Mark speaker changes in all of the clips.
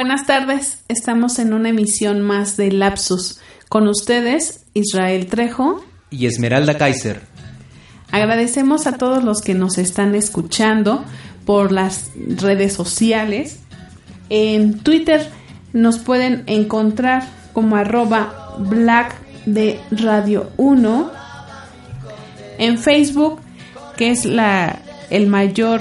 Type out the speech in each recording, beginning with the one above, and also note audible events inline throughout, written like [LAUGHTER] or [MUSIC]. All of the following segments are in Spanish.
Speaker 1: Buenas tardes, estamos en una emisión más de Lapsus. Con ustedes, Israel Trejo
Speaker 2: y Esmeralda Kaiser.
Speaker 1: Agradecemos a todos los que nos están escuchando por las redes sociales. En Twitter nos pueden encontrar como arroba black de radio 1. En Facebook, que es la, el mayor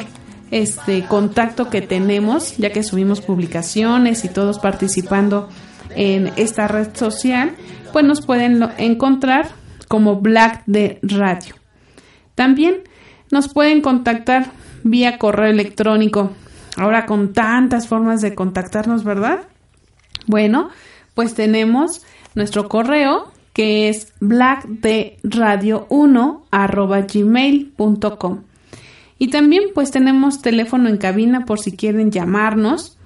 Speaker 1: este contacto que tenemos, ya que subimos publicaciones y todos participando en esta red social, pues nos pueden encontrar como Black de Radio. También nos pueden contactar vía correo electrónico. Ahora con tantas formas de contactarnos, ¿verdad? Bueno, pues tenemos nuestro correo que es blackderadio1 gmail.com. Y también pues tenemos teléfono en cabina por si quieren llamarnos.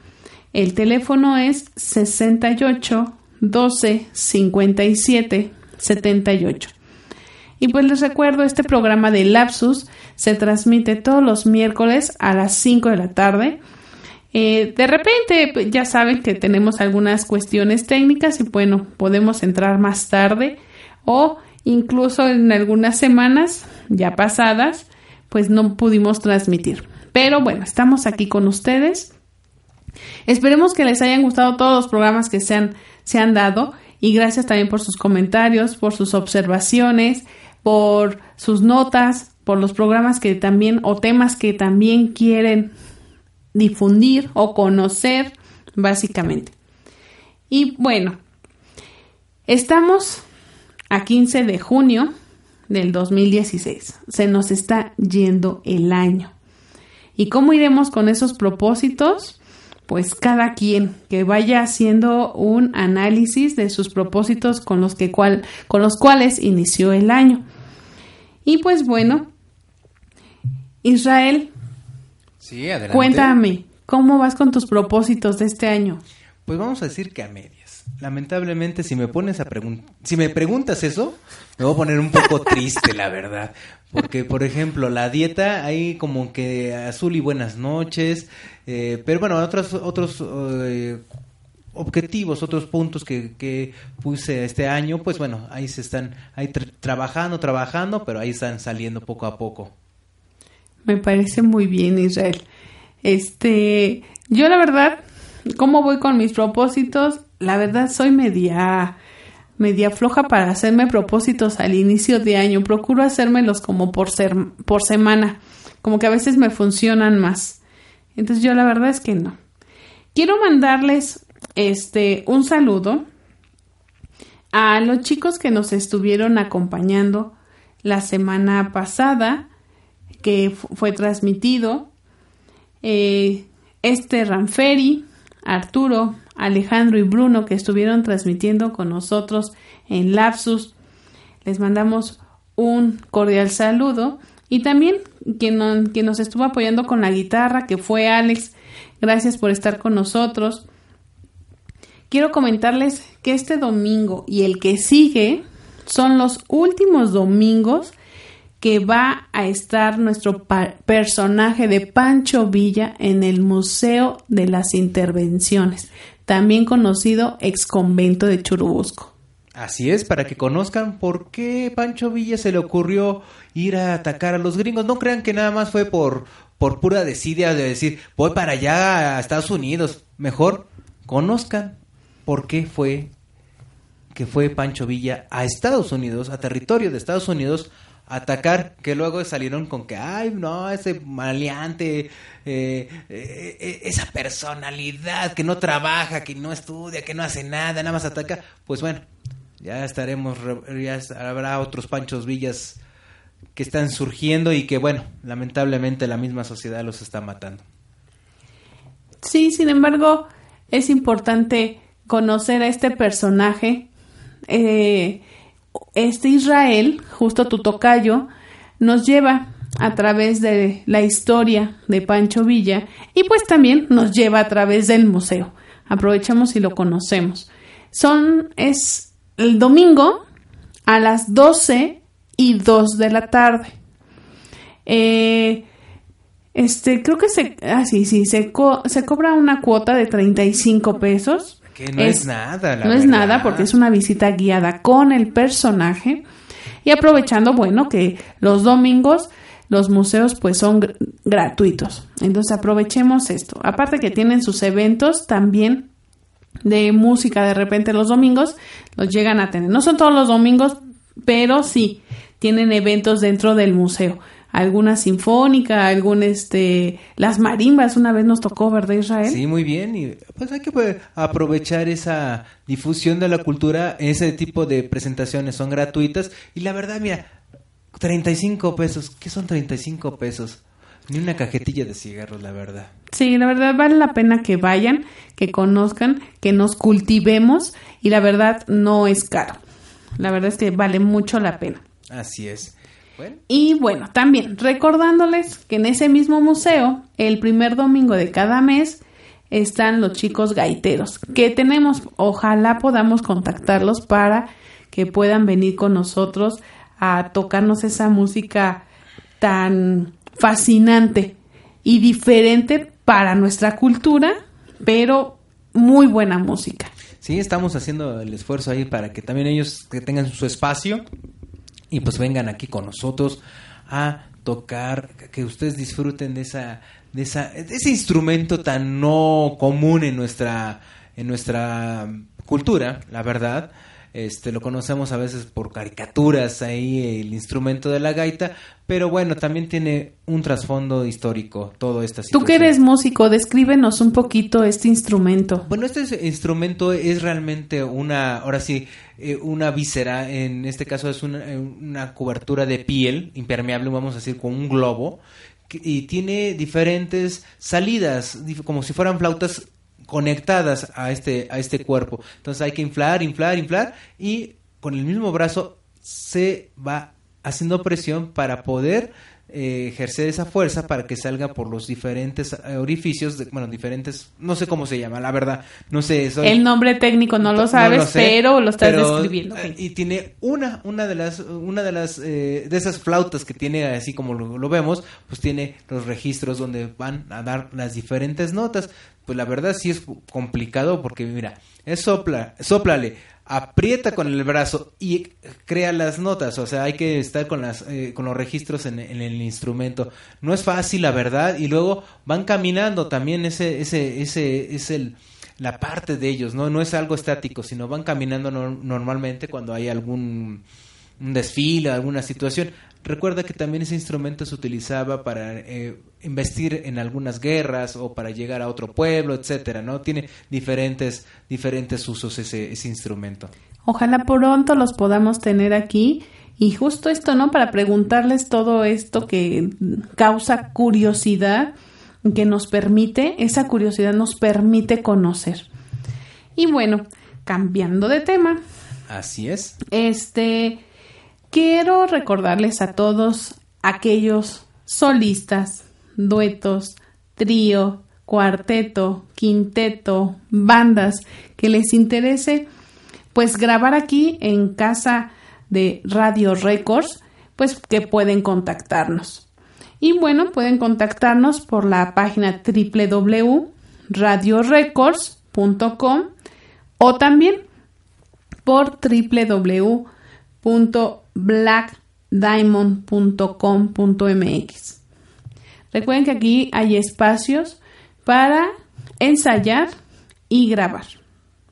Speaker 1: El teléfono es 68 12 57 78. Y pues les recuerdo, este programa de Lapsus se transmite todos los miércoles a las 5 de la tarde. Eh, de repente pues, ya saben que tenemos algunas cuestiones técnicas y bueno, podemos entrar más tarde o incluso en algunas semanas ya pasadas pues no pudimos transmitir. Pero bueno, estamos aquí con ustedes. Esperemos que les hayan gustado todos los programas que se han, se han dado y gracias también por sus comentarios, por sus observaciones, por sus notas, por los programas que también o temas que también quieren difundir o conocer, básicamente. Y bueno, estamos a 15 de junio del 2016. Se nos está yendo el año. ¿Y cómo iremos con esos propósitos? Pues cada quien que vaya haciendo un análisis de sus propósitos con los, que cual, con los cuales inició el año. Y pues bueno, Israel,
Speaker 2: sí, adelante.
Speaker 1: cuéntame, ¿cómo vas con tus propósitos de este año?
Speaker 2: Pues vamos a decir que a media lamentablemente si me pones a preguntar, si me preguntas eso, me voy a poner un poco [LAUGHS] triste, la verdad. Porque, por ejemplo, la dieta, hay como que azul y buenas noches, eh, pero bueno, otros, otros eh, objetivos, otros puntos que, que, puse este año, pues bueno, ahí se están, ahí trabajando, trabajando, pero ahí están saliendo poco a poco.
Speaker 1: Me parece muy bien, Israel. Este, yo la verdad, ¿cómo voy con mis propósitos? La verdad soy media media floja para hacerme propósitos al inicio de año. Procuro hacérmelos como por ser por semana, como que a veces me funcionan más. Entonces yo la verdad es que no. Quiero mandarles este un saludo a los chicos que nos estuvieron acompañando la semana pasada que fue transmitido. Eh, este Ranferi, Arturo, Alejandro y Bruno que estuvieron transmitiendo con nosotros en Lapsus. Les mandamos un cordial saludo y también quien, nos estuvo apoyando con la guitarra, que fue Alex. Gracias por estar con nosotros. Quiero comentarles que este domingo y el que sigue son los últimos domingos que va a estar nuestro personaje de Pancho Villa en el Museo de las Intervenciones también conocido ex convento de Churubusco.
Speaker 2: Así es, para que conozcan por qué Pancho Villa se le ocurrió ir a atacar a los gringos. No crean que nada más fue por, por pura desidia de decir, voy para allá a Estados Unidos. Mejor conozcan por qué fue que fue Pancho Villa a Estados Unidos, a territorio de Estados Unidos, atacar, que luego salieron con que, ay, no, ese maleante, eh, eh, eh, esa personalidad que no trabaja, que no estudia, que no hace nada, nada más ataca, pues bueno, ya estaremos, ya habrá otros Panchos Villas que están surgiendo y que, bueno, lamentablemente la misma sociedad los está matando.
Speaker 1: Sí, sin embargo, es importante conocer a este personaje. Eh, este Israel, justo tu tocayo, nos lleva a través de la historia de Pancho Villa y pues también nos lleva a través del museo. Aprovechamos y lo conocemos. Son, es el domingo a las 12 y 2 de la tarde. Eh, Este, creo que se, ah, sí, sí, se, co- se cobra una cuota de 35 pesos.
Speaker 2: Que no es, nada, la
Speaker 1: no es nada porque es una visita guiada con el personaje. Y aprovechando, bueno, que los domingos los museos pues son gr- gratuitos. Entonces aprovechemos esto. Aparte que tienen sus eventos también de música de repente los domingos, los llegan a tener. No son todos los domingos, pero sí tienen eventos dentro del museo. Alguna sinfónica, algún este, las marimbas, una vez nos tocó, ¿verdad Israel?
Speaker 2: Sí, muy bien. Y pues hay que pues, aprovechar esa difusión de la cultura. Ese tipo de presentaciones son gratuitas. Y la verdad, mira, 35 pesos. ¿Qué son 35 pesos? Ni una cajetilla de cigarros, la verdad.
Speaker 1: Sí, la verdad vale la pena que vayan, que conozcan, que nos cultivemos y la verdad no es caro. La verdad es que vale mucho la pena.
Speaker 2: Así es.
Speaker 1: Y bueno, también recordándoles que en ese mismo museo, el primer domingo de cada mes, están los chicos gaiteros que tenemos. Ojalá podamos contactarlos para que puedan venir con nosotros a tocarnos esa música tan fascinante y diferente para nuestra cultura, pero muy buena música.
Speaker 2: sí, estamos haciendo el esfuerzo ahí para que también ellos que tengan su espacio y pues vengan aquí con nosotros a tocar, que ustedes disfruten de esa, de esa, ese instrumento tan no común en nuestra, en nuestra cultura, la verdad. Este, lo conocemos a veces por caricaturas ahí el instrumento de la gaita, pero bueno, también tiene un trasfondo histórico todo esta
Speaker 1: Tú
Speaker 2: situación.
Speaker 1: que eres músico, descríbenos un poquito este instrumento.
Speaker 2: Bueno, este es- instrumento es realmente una, ahora sí, eh, una víscera, en este caso es una, eh, una cobertura de piel impermeable, vamos a decir, con un globo, y tiene diferentes salidas, como si fueran flautas conectadas a este, a este cuerpo. Entonces hay que inflar, inflar, inflar, y con el mismo brazo se va haciendo presión para poder eh, ejercer esa fuerza para que salga por los diferentes orificios, de- bueno, diferentes, no sé cómo se llama, la verdad, no sé. soy-
Speaker 1: El nombre técnico no lo sabes,
Speaker 2: lo sé,
Speaker 1: pero lo estás
Speaker 2: pero,
Speaker 1: describiendo.
Speaker 2: eh, Y tiene una, una de las, una de las, eh, de esas flautas que tiene, así como lo, lo vemos, pues tiene los registros donde van a dar las diferentes notas. Pues la verdad sí es complicado porque mira, es sopla, soplale, aprieta con el brazo y crea las notas, o sea, hay que estar con las eh, con los registros en, en el instrumento. No es fácil, la verdad, y luego van caminando también ese ese ese es el la parte de ellos, no no es algo estático, sino van caminando nor- normalmente cuando hay algún un desfile, alguna situación. Recuerda que también ese instrumento se utilizaba para eh, investir en algunas guerras o para llegar a otro pueblo, etcétera, ¿no? Tiene diferentes diferentes usos ese ese instrumento.
Speaker 1: Ojalá pronto los podamos tener aquí. Y justo esto, ¿no? Para preguntarles todo esto que causa curiosidad, que nos permite, esa curiosidad nos permite conocer. Y bueno, cambiando de tema,
Speaker 2: Así es.
Speaker 1: este, quiero recordarles a todos aquellos solistas, duetos, trío, cuarteto, quinteto, bandas que les interese, pues grabar aquí en casa de Radio Records, pues que pueden contactarnos. Y bueno, pueden contactarnos por la página www.radiorecords.com o también por www.blackdiamond.com.mx. Recuerden que aquí hay espacios para ensayar y grabar.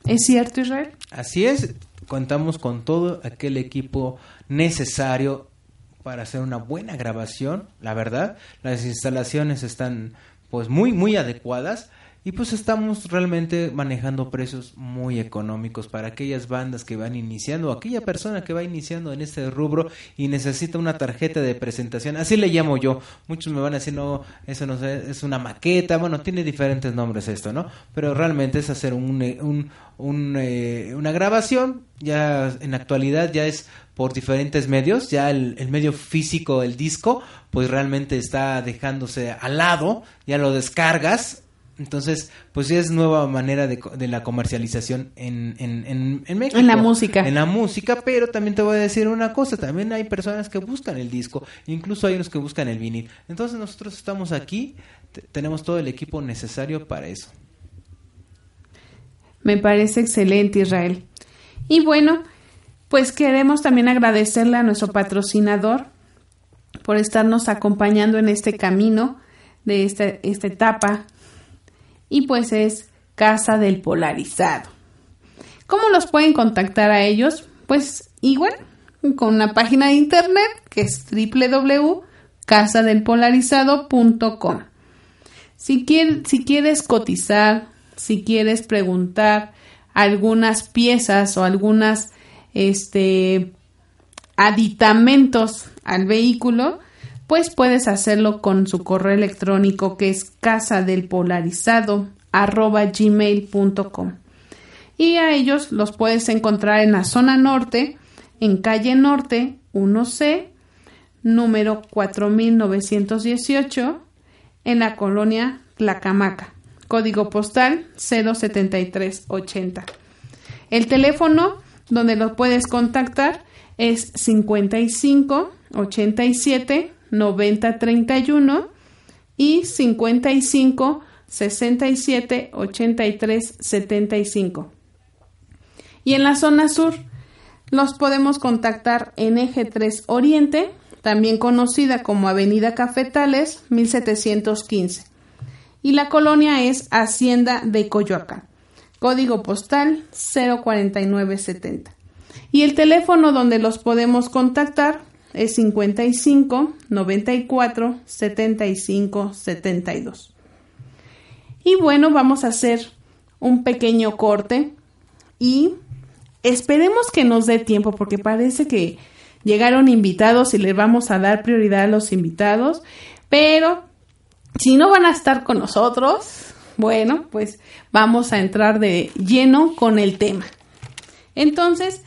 Speaker 1: ¿Es cierto, Israel?
Speaker 2: Así es, contamos con todo aquel equipo necesario para hacer una buena grabación, la verdad. Las instalaciones están pues muy muy adecuadas y pues estamos realmente manejando precios muy económicos para aquellas bandas que van iniciando, aquella persona que va iniciando en este rubro y necesita una tarjeta de presentación, así le llamo yo. Muchos me van a decir, no, eso no sé, es una maqueta, bueno, tiene diferentes nombres esto, ¿no? Pero realmente es hacer un, eh, un, un, eh, una grabación, ya en actualidad ya es por diferentes medios, ya el, el medio físico, el disco, pues realmente está dejándose al lado, ya lo descargas, Entonces, pues sí es nueva manera de, de la comercialización en, en, en, en México.
Speaker 1: En la música.
Speaker 2: En la música, pero también te voy a decir una cosa, también hay personas que buscan el disco, incluso hay unos que buscan el vinil. Entonces nosotros estamos aquí, te- tenemos todo el equipo necesario para eso.
Speaker 1: Me parece excelente, Israel. Y bueno, pues queremos también agradecerle a nuestro patrocinador por estarnos acompañando en este camino de esta, esta etapa. Y pues es Casa del Polarizado. ¿Cómo los pueden contactar a ellos? Pues igual, con una página de internet que es www.casadelpolarizado.com. Si, quieres, si quieres cotizar, si quieres preguntar algunas piezas o algunas este, aditamentos al vehículo, pues puedes hacerlo con su correo electrónico que es casadelpolarizado@gmail.com. Y a ellos los puedes encontrar en la zona norte, en calle norte 1C, número 4918, en la colonia Tlacamaca, código postal 07380. El teléfono donde lo puedes contactar es 55 87 90 31 y 55 67 83 75. Y en la zona sur los podemos contactar en Eje 3 Oriente, también conocida como Avenida Cafetales 1715. Y la colonia es Hacienda de Coyoacán, código postal 04970. Y el teléfono donde los podemos contactar es 55 94 75 72. Y bueno, vamos a hacer un pequeño corte y esperemos que nos dé tiempo porque parece que llegaron invitados y les vamos a dar prioridad a los invitados, pero si no van a estar con nosotros, bueno, pues vamos a entrar de lleno con el tema. Entonces,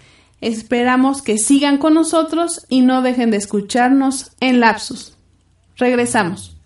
Speaker 1: esperamos que sigan con nosotros y no dejen de escucharnos en Lapsus. Regresamos.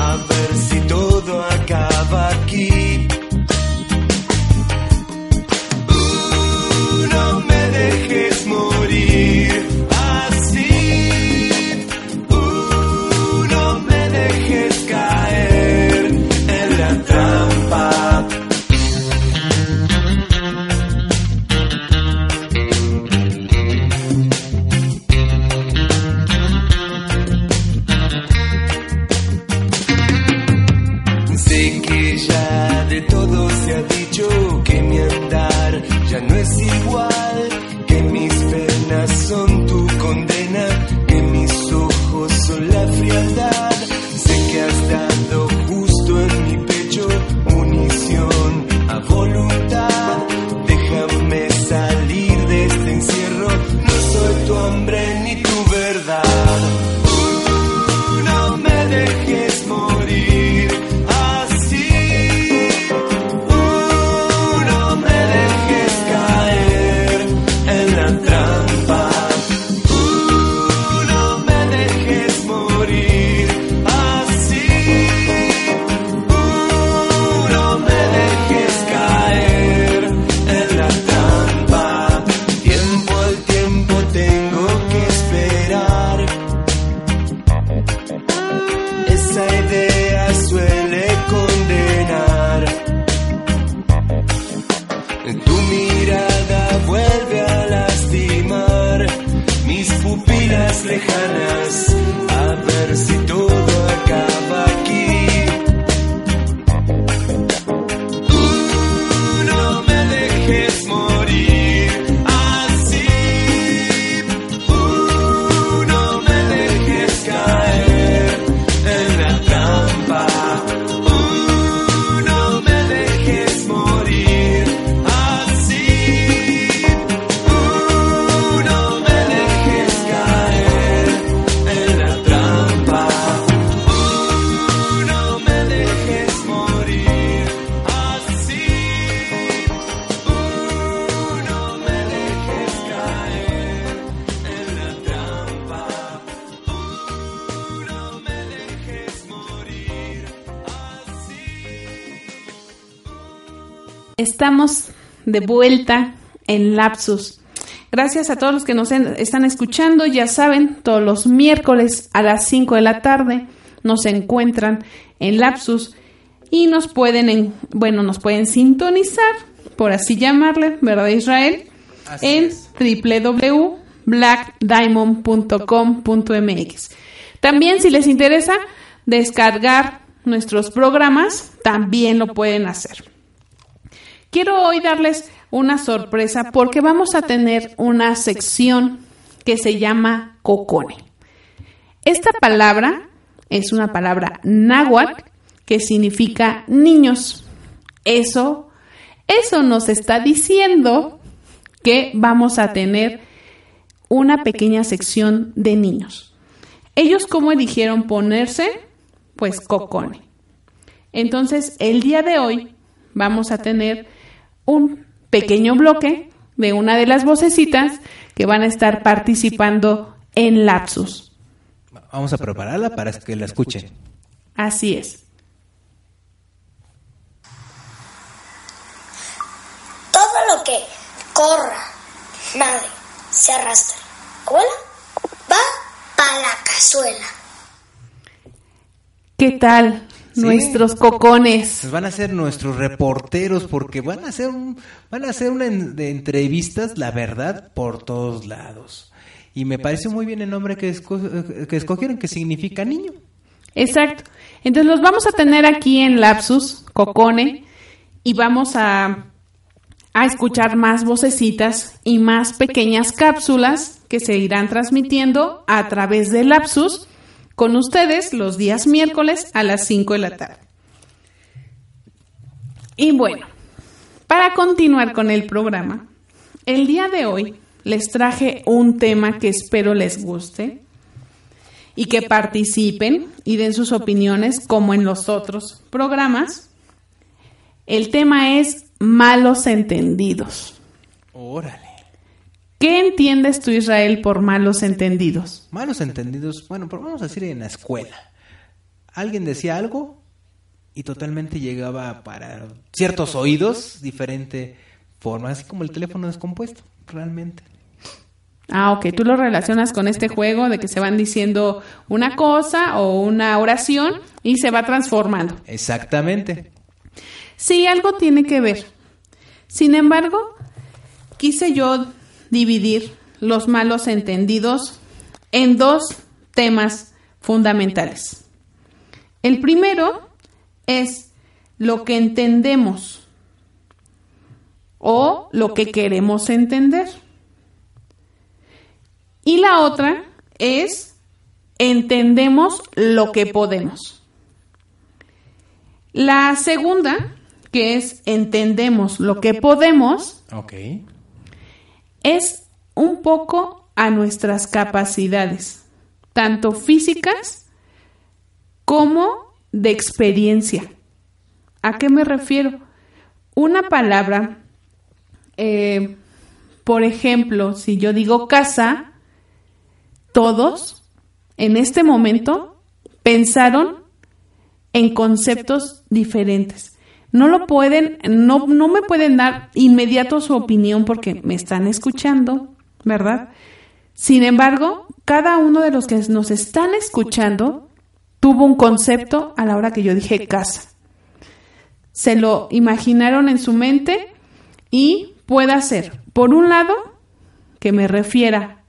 Speaker 3: A ver si todo acaba aquí.
Speaker 1: Estamos de vuelta en Lapsus. Gracias a todos los que nos en- están escuchando. Ya saben, todos los miércoles a las 5 de la tarde nos encuentran en Lapsus y nos pueden, en- bueno, nos pueden sintonizar, por así llamarle, ¿verdad, Israel?
Speaker 2: Así
Speaker 1: en www.blackdiamond.com.mx. También, si les interesa descargar nuestros programas, también lo pueden hacer. Quiero hoy darles una sorpresa porque vamos a tener una sección que se llama cocone. Esta palabra es una palabra náhuatl que significa niños. Eso, eso nos está diciendo que vamos a tener una pequeña sección de niños. Ellos cómo eligieron ponerse, pues cocone. Entonces, el día de hoy vamos a tener un pequeño bloque de una de las vocecitas que van a estar participando en Lapsus.
Speaker 2: Vamos a prepararla para que la escuchen.
Speaker 1: Así es.
Speaker 4: Todo lo que corra, nade, se arrastre, vuela, va para la cazuela.
Speaker 1: ¿Qué tal
Speaker 2: Sí.
Speaker 1: nuestros cocones?
Speaker 2: Pues van a ser nuestros reporteros porque van a hacer un, van a hacer una en- de entrevistas, la verdad, por todos lados. Y me parece muy bien el nombre que, esco- que escogieron, que significa niño.
Speaker 1: Exacto. Entonces los vamos a tener aquí en Lapsus, Cocone, y vamos a, a escuchar más vocecitas y más pequeñas cápsulas que se irán transmitiendo a través de Lapsus con ustedes los días miércoles a las 5 de la tarde. Y bueno, para continuar con el programa, el día de hoy les traje un tema que espero les guste y que participen y den sus opiniones como en los otros programas. El tema es malos entendidos.
Speaker 2: Órale.
Speaker 1: ¿Qué entiendes tú, Israel, por malos entendidos?
Speaker 2: Malos entendidos, bueno, pero vamos a decir en la escuela. Alguien decía algo y totalmente llegaba para ciertos oídos diferente forma, así como el teléfono descompuesto, realmente.
Speaker 1: Ah, ok, tú lo relacionas con este juego de que se van diciendo una cosa o una oración y se va transformando.
Speaker 2: Exactamente.
Speaker 1: Sí, algo tiene que ver. Sin embargo, quise yo dividir los malos entendidos en dos temas fundamentales. El primero es lo que entendemos o lo que queremos entender. Y la otra es entendemos lo que podemos. La segunda, que es entendemos lo que podemos,
Speaker 2: Ok.
Speaker 1: Es un poco a nuestras capacidades, tanto físicas como de experiencia. ¿A qué me refiero? Una palabra, eh, por ejemplo, si yo digo casa, todos en este momento pensaron en conceptos diferentes. No lo pueden, no, no me pueden dar inmediato su opinión porque me están escuchando, ¿verdad? Sin embargo, cada uno de los que nos están escuchando tuvo un concepto a la hora que yo dije casa. Se lo imaginaron en su mente y puede ser, por un lado, que me refiera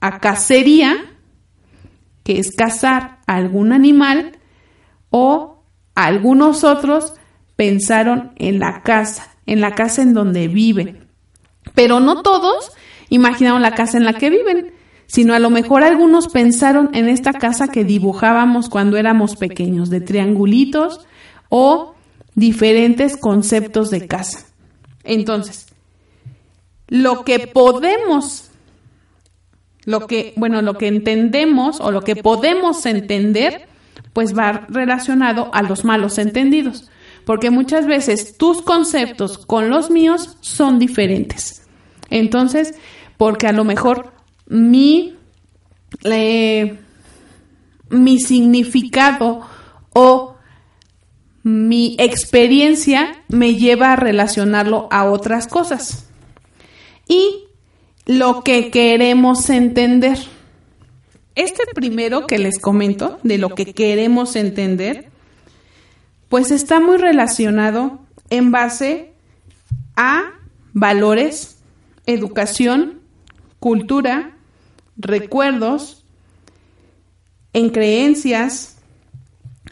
Speaker 1: a cacería, que es cazar algún animal o algunos otros pensaron en la casa, en la casa en donde viven. Pero no todos imaginaron la casa en la que viven, sino a lo mejor algunos pensaron en esta casa que dibujábamos cuando éramos pequeños, de triangulitos o diferentes conceptos de casa. Entonces, lo que podemos, lo que, bueno, lo que entendemos o lo que podemos entender, pues va relacionado a los malos entendidos, porque muchas veces tus conceptos con los míos son diferentes. Entonces, porque a lo mejor mi, mi significado o mi experiencia me lleva a relacionarlo a otras cosas. Y lo que queremos entender. Este primero que les comento, de lo que queremos entender, pues está muy relacionado en base a valores, educación, cultura, recuerdos, en creencias,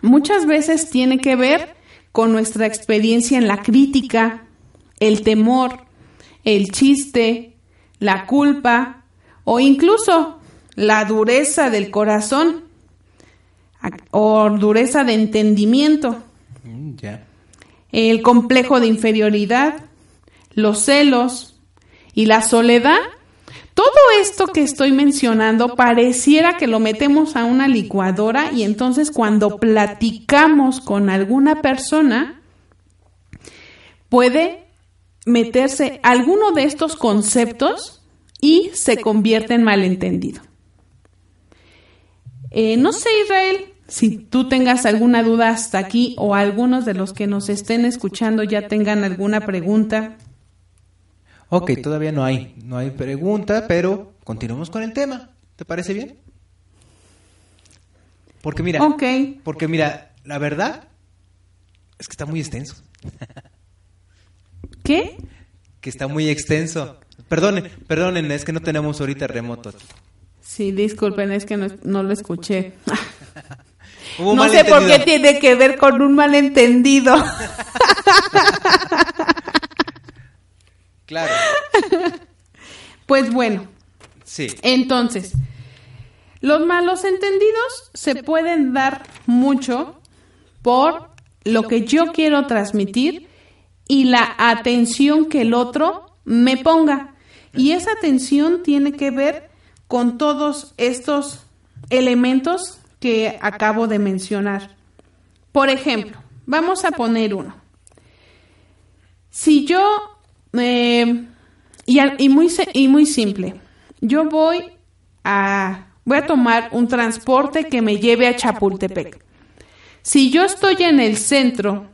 Speaker 1: muchas veces tiene que ver con nuestra experiencia en la crítica, el temor, el chiste, la culpa o incluso la dureza del corazón o dureza de entendimiento, El complejo de inferioridad, los celos y la soledad. Todo esto que estoy mencionando pareciera que lo metemos a una licuadora y entonces cuando platicamos con alguna persona puede meterse alguno de estos conceptos y se convierte en malentendido. Eh, no sé, Israel, si tú tengas alguna duda hasta aquí o algunos de los que nos estén escuchando ya tengan alguna pregunta.
Speaker 2: Ok, todavía no hay, no hay pregunta, pero continuamos con el tema. ¿Te parece bien? Porque mira, porque mira, la verdad es que está muy extenso,
Speaker 1: ¿Qué?
Speaker 2: que está muy extenso. Perdonen, perdonen, es que no tenemos ahorita remoto.
Speaker 1: Sí, disculpen, es que no, no lo escuché. [LAUGHS]
Speaker 2: Hubo
Speaker 1: no sé por qué tiene que ver con un malentendido.
Speaker 2: Claro,
Speaker 1: pues bueno,
Speaker 2: sí.
Speaker 1: entonces, los malos entendidos se pueden dar mucho por lo que yo quiero transmitir y la atención que el otro me ponga. Y esa atención tiene que ver con todos estos elementos que acabo de mencionar. Por ejemplo, vamos a poner uno. Si yo, eh, y, y muy, y muy simple, yo voy a, voy a tomar un transporte que me lleve a Chapultepec. Si yo estoy en el centro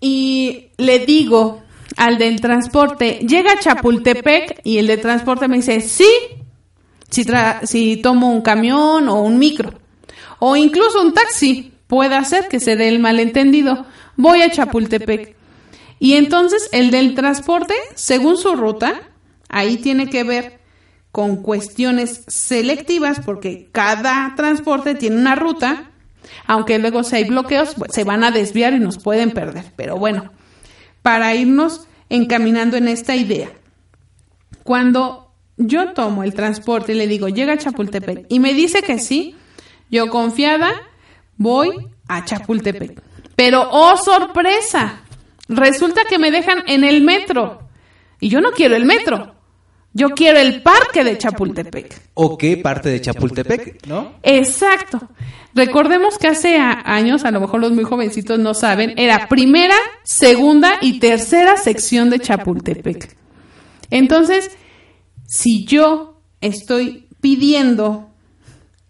Speaker 1: y le digo al del transporte, llega a Chapultepec y el de transporte me dice, sí, si, tomo un camión o un micro o incluso un taxi, puede hacer que se dé el malentendido. Voy a Chapultepec. Y entonces el del transporte, según su ruta, ahí tiene que ver con cuestiones selectivas porque cada transporte tiene una ruta, aunque luego si hay bloqueos, pues, se van a desviar y nos pueden perder. Pero bueno, para irnos encaminando en esta idea. Cuando yo tomo el transporte y le digo, llega a Chapultepec, y me dice que sí, yo confiada voy a Chapultepec. Pero, oh sorpresa, resulta que me dejan en el metro. Y yo no quiero el metro, yo quiero el parque de Chapultepec.
Speaker 2: ¿O qué parte de Chapultepec, no?
Speaker 1: Exacto. Recordemos que hace años, a lo mejor los muy jovencitos no saben, era primera, segunda y tercera sección de Chapultepec. Entonces, si yo estoy pidiendo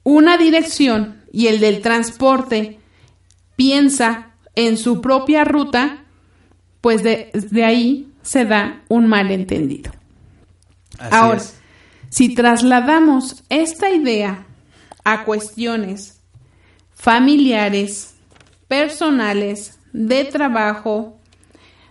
Speaker 1: una dirección y el del transporte piensa en su propia ruta, pues de, de ahí se da un malentendido.
Speaker 2: Así
Speaker 1: Ahora,
Speaker 2: es.
Speaker 1: si trasladamos esta idea a cuestiones familiares, personales, de trabajo,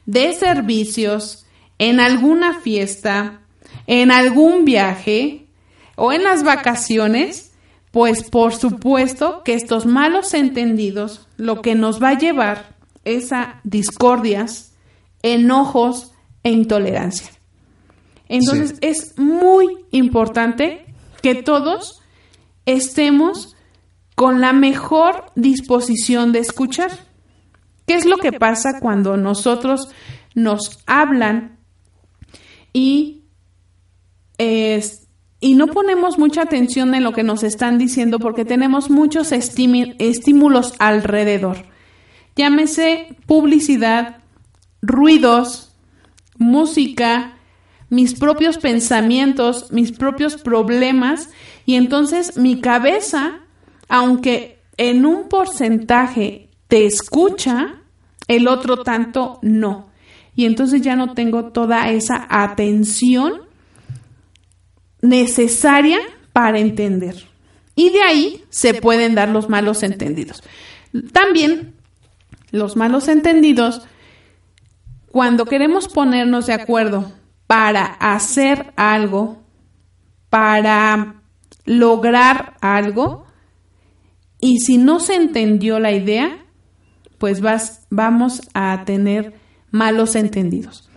Speaker 1: de servicios, en alguna fiesta, en algún viaje o en las vacaciones, Pues por supuesto que estos malos entendidos lo que nos va a llevar es a discordias, enojos e intolerancia. Entonces
Speaker 2: Sí.
Speaker 1: es muy importante que todos estemos con la mejor disposición de escuchar. ¿Qué es lo que pasa cuando nosotros nos hablan y, es- y no ponemos mucha atención en lo que nos están diciendo porque tenemos muchos estímulos alrededor? Llámese publicidad, ruidos, música, mis propios pensamientos, mis propios problemas y entonces mi cabeza, aunque en un porcentaje te escucha, el otro tanto no. Y entonces ya no tengo toda esa atención necesaria para entender. Y de ahí se pueden dar los malos entendidos. También los malos entendidos, cuando queremos ponernos de acuerdo para hacer algo, para lograr algo, y si no se entendió la idea, pues vas, vamos a tener malos entendidos.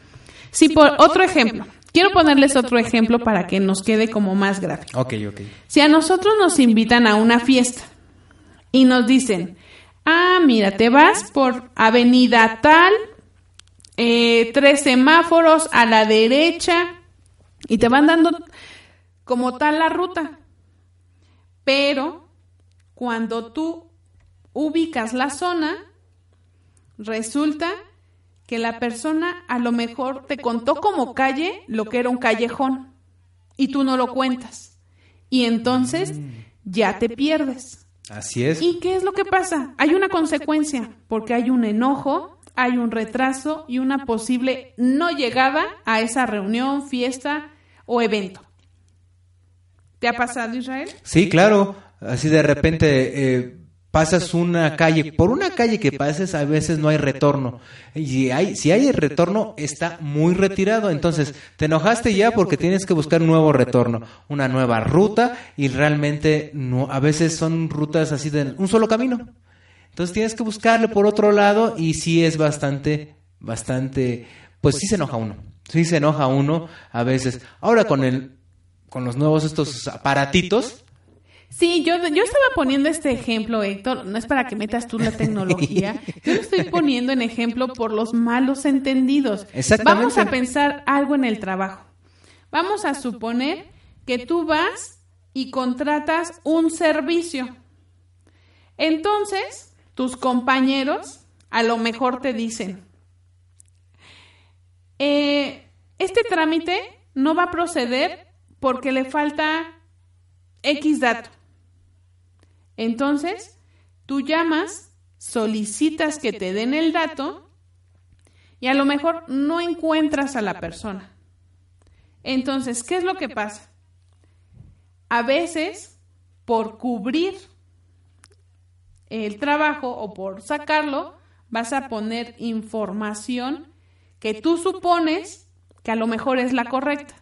Speaker 1: Si por otro ejemplo, quiero ponerles otro ejemplo para que nos quede como más gráfico.
Speaker 2: Ok, ok.
Speaker 1: Si a nosotros nos invitan a una fiesta y nos dicen, ah, mira, te vas por avenida tal, eh, tres semáforos a la derecha y te van dando como tal la ruta. Pero cuando tú ubicas la zona, resulta que la persona a lo mejor te contó como calle lo que era un callejón y tú no lo cuentas. Y entonces ya te pierdes.
Speaker 2: Así es.
Speaker 1: ¿Y qué es lo que pasa? Hay una consecuencia, porque hay un enojo, hay un retraso y una posible no llegada a esa reunión, fiesta o evento. ¿Te ha pasado, Israel?
Speaker 2: Sí, claro. Así de repente eh, pasas una calle, por una calle que pases a veces no hay retorno. Y hay, si hay retorno está muy retirado. Entonces te enojaste ya porque tienes que buscar un nuevo retorno, una nueva ruta y realmente no, a veces son rutas así de un solo camino. Entonces tienes que buscarle por otro lado y sí es bastante, bastante, pues sí se enoja uno. Sí se enoja uno a veces. Ahora con el, con los nuevos estos aparatitos,
Speaker 1: Sí, yo, yo estaba poniendo este ejemplo, Héctor, no es para que metas tú la tecnología, [LAUGHS] yo lo estoy [LAUGHS] poniendo en ejemplo por los malos entendidos.
Speaker 2: Exactamente.
Speaker 1: Vamos a pensar algo en el trabajo. Vamos a suponer que tú vas y contratas un servicio. Entonces, tus compañeros a lo mejor te dicen, "Eh, este trámite no va a proceder porque le falta X dato. Entonces, tú llamas, solicitas que te den el dato y a lo mejor no encuentras a la persona. Entonces, ¿qué es lo que pasa? A veces, por cubrir el trabajo o por sacarlo, vas a poner información que tú supones que a lo mejor es la correcta.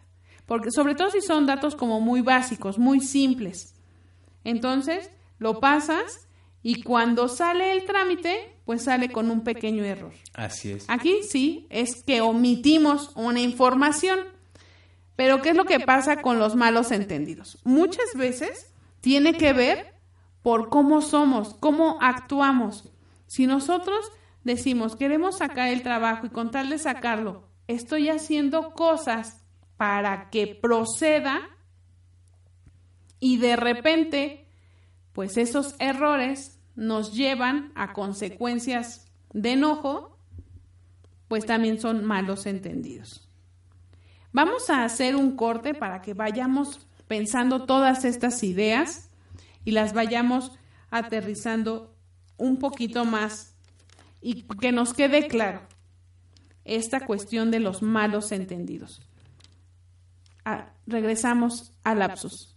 Speaker 1: Porque sobre todo si son datos como muy básicos, muy simples. Entonces, lo pasas y cuando sale el trámite, pues sale con un pequeño error.
Speaker 2: así es.
Speaker 1: Aquí sí es que omitimos una información. Pero ¿qué es lo que pasa con los malos entendidos? Muchas veces tiene que ver por cómo somos, cómo actuamos. Si nosotros decimos, queremos sacar el trabajo y con tal de sacarlo, estoy haciendo cosas para que proceda y de repente, pues esos errores nos llevan a consecuencias de enojo, pues también son malos entendidos. Vamos a hacer un corte para que vayamos pensando todas estas ideas y las vayamos aterrizando un poquito más y que nos quede claro esta cuestión de los malos entendidos. Ah, regresamos a lapsus.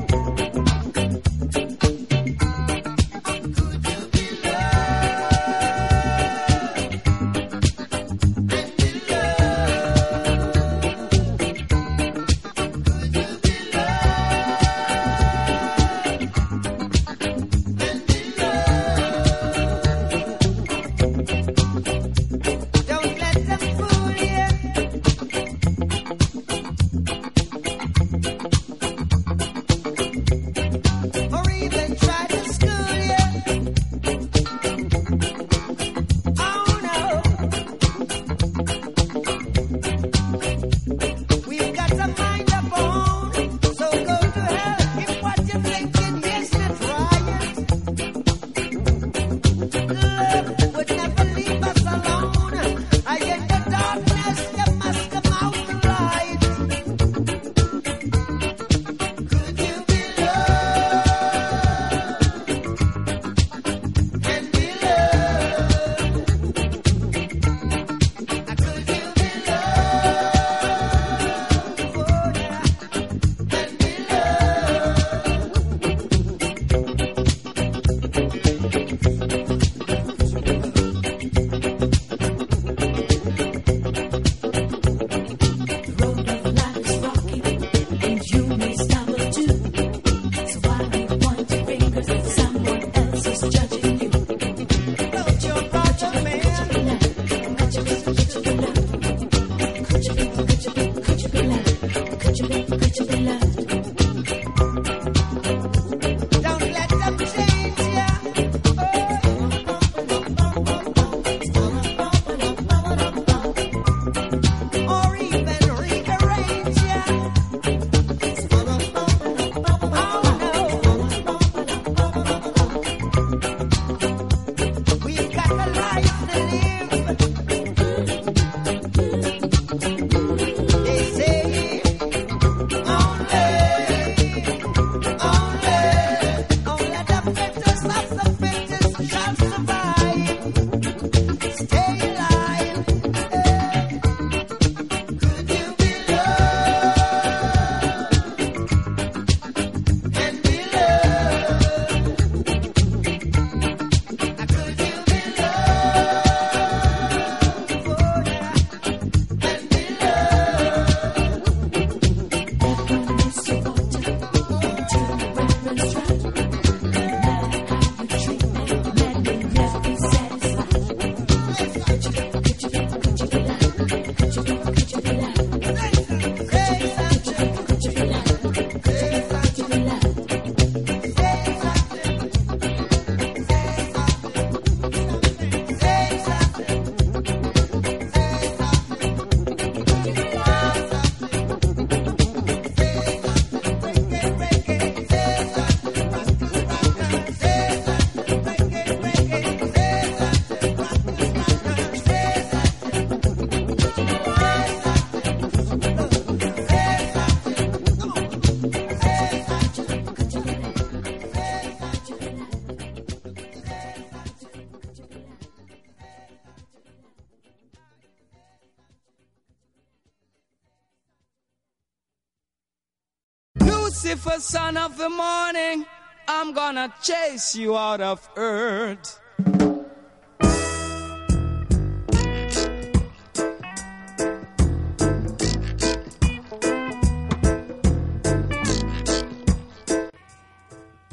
Speaker 5: Son of the morning, I'm gonna chase you out of earth.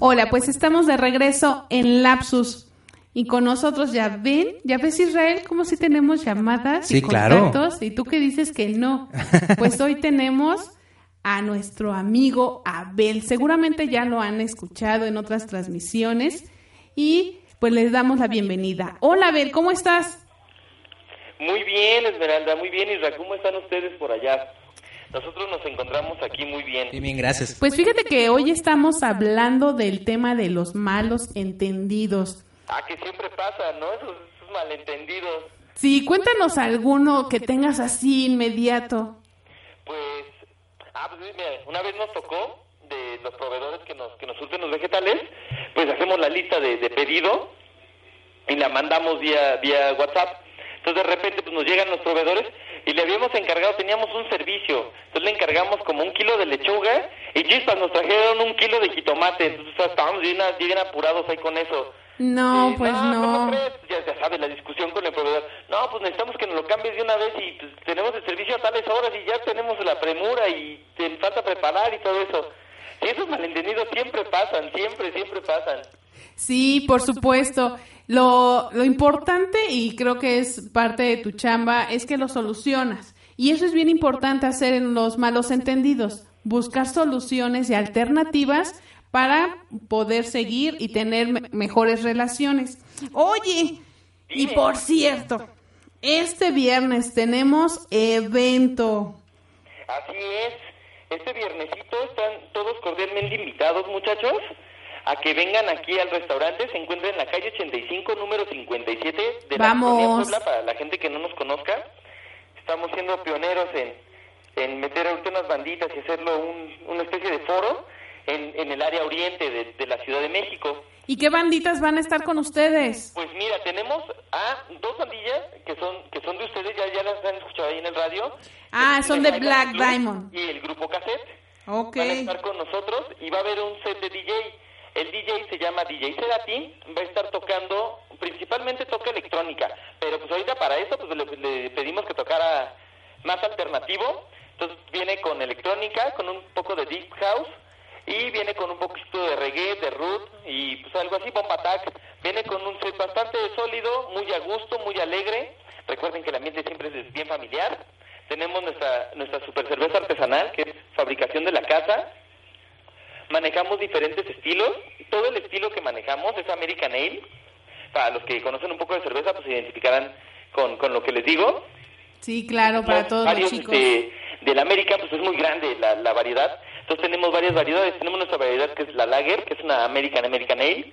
Speaker 1: Hola, pues estamos de regreso en Lapsus. Y con nosotros ya ven, ya ves Israel, como si tenemos llamadas
Speaker 2: Sí,
Speaker 1: y
Speaker 2: claro.
Speaker 1: contactos. Y tú que dices que no. [LAUGHS] Pues hoy tenemos a nuestro amigo Abel. Seguramente ya lo han escuchado en otras transmisiones. Y pues les damos la bienvenida. Hola Abel, ¿cómo estás?
Speaker 6: Muy bien, Esmeralda, muy bien, Isra. ¿Cómo están ustedes por allá? Nosotros nos encontramos aquí muy bien.
Speaker 2: Bien, bien, gracias.
Speaker 1: Pues fíjate que hoy estamos hablando del tema de los malos entendidos.
Speaker 6: Ah, que siempre pasa, ¿no? Esos, esos malentendidos.
Speaker 1: Sí, cuéntanos alguno que tengas así inmediato.
Speaker 6: Pues, ah, pues mira, una vez nos tocó de los proveedores que nos, que nos surten los vegetales, pues hacemos la lista de, de pedido y la mandamos vía, vía WhatsApp. Entonces de repente pues nos llegan los proveedores y le habíamos encargado, teníamos un servicio, entonces le encargamos como un kilo de lechuga y chispas nos trajeron un kilo de jitomate, entonces estábamos bien, bien apurados ahí con eso.
Speaker 1: No,
Speaker 6: Eh,
Speaker 1: pues
Speaker 6: ¿cómo
Speaker 1: no.
Speaker 6: Ya, ya sabes, la discusión con el proveedor. No, pues necesitamos que nos lo cambies de una vez y pues, tenemos el servicio a tales horas y ya tenemos la premura y te falta preparar y todo eso. Y esos malentendidos siempre pasan, siempre, siempre pasan.
Speaker 1: Sí, por supuesto. Lo, lo importante, y creo que es parte de tu chamba, es que lo solucionas. Y eso es bien importante hacer en los malos entendidos. Buscar soluciones y alternativas para poder seguir y tener me- mejores relaciones. Oye, y por cierto, este viernes tenemos evento.
Speaker 6: Así es. Este viernesito están todos cordialmente invitados, muchachos, a que vengan aquí al restaurante. Se encuentra en la calle 85, número 57 de la
Speaker 1: Vamos.
Speaker 6: Colonia Puebla. Para la gente que no nos conozca, estamos siendo pioneros en, en meter ahorita unas banditas y hacerlo un- una especie de foro en, en el área oriente de, de la Ciudad de México.
Speaker 1: ¿Y qué banditas van a estar con ustedes?
Speaker 6: Pues mira, tenemos a dos bandillas que son que son de ustedes, ya, ya las han escuchado ahí en el radio.
Speaker 1: Ah, son de Black
Speaker 6: Club
Speaker 1: Diamond.
Speaker 6: Y el grupo Cassette.
Speaker 1: Ok.
Speaker 6: Van a estar con nosotros y va a haber un set de DJ. El DJ se llama DJ Cerati, va a estar tocando, principalmente toca electrónica, pero pues ahorita para eso pues le, le pedimos que tocara más alternativo, entonces viene con electrónica, con un poco de deep house y viene con un poquito de reggae, de root y pues algo así, bomba attack, viene con un set bastante sólido, muy a gusto, muy alegre, recuerden que el ambiente siempre es bien familiar, tenemos nuestra, nuestra super cerveza artesanal, que es fabricación de la casa. Manejamos diferentes estilos. Todo el estilo que manejamos es American Ale. Para los que conocen un poco de cerveza, pues se identificarán con, con lo que les digo.
Speaker 1: Sí, claro, para todos los chicos.
Speaker 6: este, del América, pues es muy grande la, la variedad. Entonces tenemos varias variedades. Tenemos nuestra variedad que es la Lager, que es una American American Ale.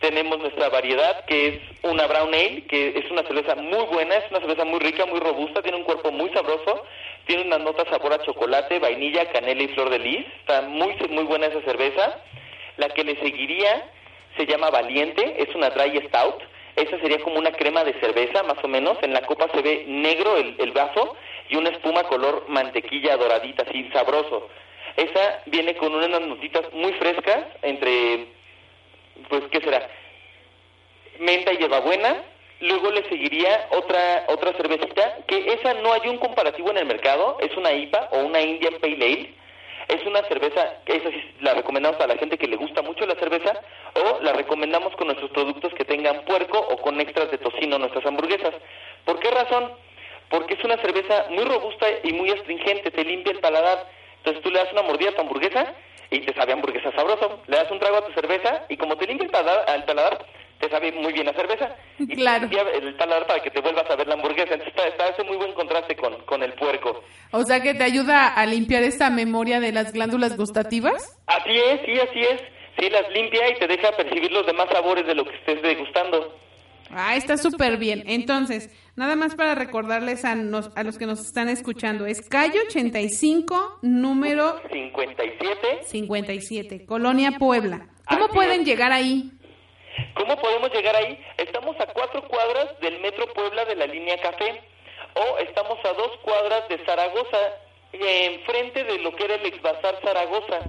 Speaker 6: Tenemos nuestra variedad que es una Brown Ale, que es una cerveza muy buena, es una cerveza muy rica, muy robusta, tiene un cuerpo muy sabroso, tiene una nota sabor a chocolate, vainilla, canela y flor de lis. Está muy, muy buena esa cerveza. La que le seguiría se llama Valiente, es una Dry Stout. Esa sería como una crema de cerveza, más o menos. En la copa se ve negro el, el vaso y una espuma color mantequilla doradita, así sabroso. Esa viene con unas notitas muy frescas, entre, pues, ¿qué será? Menta y hierbabuena. Luego le seguiría otra otra cervecita, que esa no hay un comparativo en el mercado, es una IPA o una Indian Pale Ale. Es una cerveza, esa sí la recomendamos a la gente que le gusta mucho la cerveza, o la recomendamos con nuestros productos que tengan puerco o con extras de tocino nuestras hamburguesas. ¿Por qué razón? Porque es una cerveza muy robusta y muy astringente, te limpia el paladar. Entonces tú le das una mordida a tu hamburguesa y te sabe a hamburguesa sabroso. Le das un trago a tu cerveza y como te limpia el paladar, al paladar te sabe muy bien la cerveza. Y te
Speaker 1: Claro.
Speaker 6: limpia el paladar para que te vuelvas a ver la hamburguesa. Entonces está, está hace muy buen contraste con, con el puerco.
Speaker 1: O sea que te ayuda a limpiar esta memoria de las glándulas gustativas.
Speaker 6: Así es, sí, así es. Sí, las limpia y te deja percibir los demás sabores de lo que estés degustando.
Speaker 1: Ah, está súper bien. Entonces, nada más para recordarles a, nos- a los que nos están escuchando, es calle 85, número
Speaker 6: 57.
Speaker 1: 57, Colonia Puebla. ¿Cómo pueden llegar ahí?
Speaker 6: ¿Cómo podemos llegar ahí? Estamos a cuatro cuadras del Metro Puebla de la línea Café o estamos a dos cuadras de Zaragoza, eh, enfrente de lo que era el ex Bazar Zaragoza.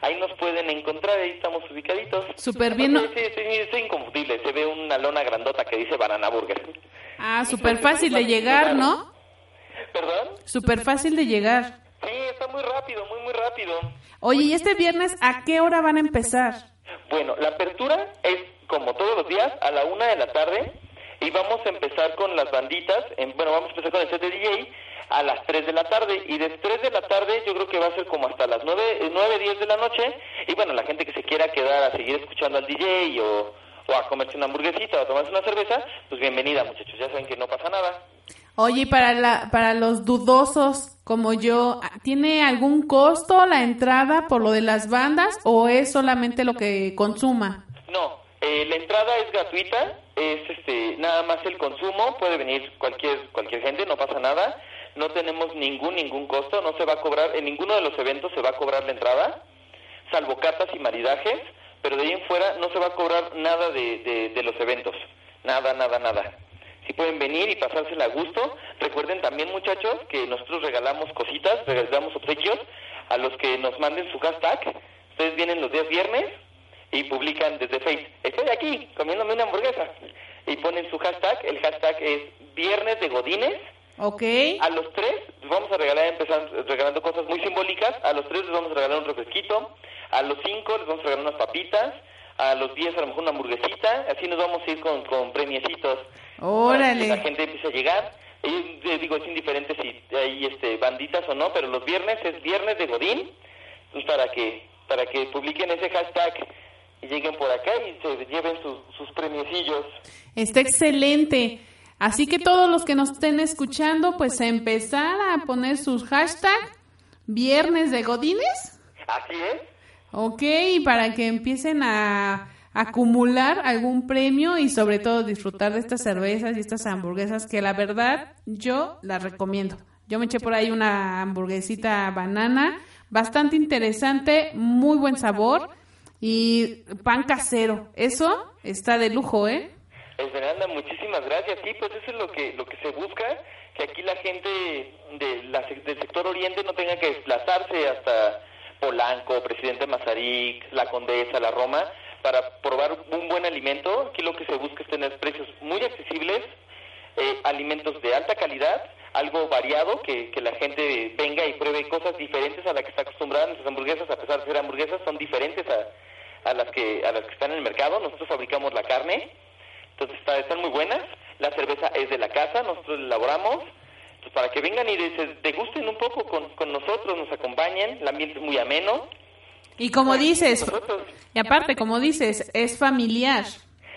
Speaker 6: Ahí nos pueden encontrar, ahí estamos ubicaditos.
Speaker 1: Súper bien, ¿no?
Speaker 6: Sí, sí, sí, es inconfundible. Se ve una lona grandota que dice Banana Burger.
Speaker 1: Ah, súper fácil de llegar, ¿no?
Speaker 6: ¿Perdón?
Speaker 1: Súper fácil de llegar.
Speaker 6: Sí, está muy rápido, muy, muy rápido.
Speaker 1: Oye, ¿y este viernes a qué hora van a empezar?
Speaker 6: Bueno, la apertura es como todos los días a la una de la tarde y vamos a empezar con las banditas, en- bueno, vamos a empezar con el set de DJ a las 3 de la tarde y de 3 de la tarde yo creo que va a ser como hasta las 9, 9 10 de la noche y bueno, la gente que se quiera quedar a seguir escuchando al DJ o, o a comerse una hamburguesita o a tomarse una cerveza, pues bienvenida muchachos, ya saben que no pasa nada.
Speaker 1: Oye, y para, la, para los dudosos como yo, ¿tiene algún costo la entrada por lo de las bandas o es solamente lo que consuma?
Speaker 6: No, eh, la entrada es gratuita, es este nada más el consumo, puede venir cualquier cualquier gente, no pasa nada. No tenemos ningún ningún costo, no se va a cobrar en ninguno de los eventos se va a cobrar la entrada, salvo cartas y maridajes, pero de ahí en fuera no se va a cobrar nada de, de, de los eventos, nada, nada, nada. Si pueden venir y pasársela a gusto, recuerden también muchachos que nosotros regalamos cositas, regalamos obsequios a los que nos manden su hashtag. Ustedes vienen los días viernes y publican desde Facebook, estoy aquí comiéndome una hamburguesa y ponen su hashtag, el hashtag es Viernes de Godines.
Speaker 1: ¿Ok?
Speaker 6: A los tres les vamos a regalar, empezar regalando cosas muy simbólicas, a los tres les vamos a regalar un refresquito, a los cinco les vamos a regalar unas papitas, a los diez a lo mejor una hamburguesita, así nos vamos a ir con, con premiecitos. Para que la
Speaker 1: Órale.
Speaker 6: gente empiece a llegar. Y les digo, es indiferente si hay este, banditas o no, pero los viernes es viernes de Godín, pues para que para que publiquen ese hashtag y lleguen por acá y se lleven su- sus premiecillos.
Speaker 1: Está excelente. Así que todos los que nos estén escuchando, pues a empezar a poner sus hashtags viernes de Godines.
Speaker 6: Así es.
Speaker 1: Ok, y para que empiecen a acumular algún premio y sobre todo disfrutar de estas cervezas y estas hamburguesas que la verdad yo las recomiendo. Yo me eché por ahí una hamburguesita banana, bastante interesante, muy buen sabor y pan casero. Eso está de lujo, ¿eh?
Speaker 6: Esmeralda, muchísimas gracias. Sí, pues eso es lo que lo que se busca, que aquí la gente de la del sector oriente no tenga que desplazarse hasta Polanco, Presidente Mazarik, La Condesa, La Roma, para probar un buen alimento. Aquí lo que se busca es tener precios muy accesibles, eh, alimentos de alta calidad, algo variado, que, que la gente venga y pruebe cosas diferentes a las que está acostumbrada. Nuestras hamburguesas, a pesar de ser hamburguesas, son diferentes a, a las que a las que están en el mercado. Nosotros fabricamos la carne, entonces está- están muy buenas. La cerveza es de la casa, nosotros la elaboramos. Entonces, para que vengan y se degusten un poco con, con nosotros, nos acompañen. El ambiente es muy ameno.
Speaker 1: Y como dices, y aparte, como dices, es familiar.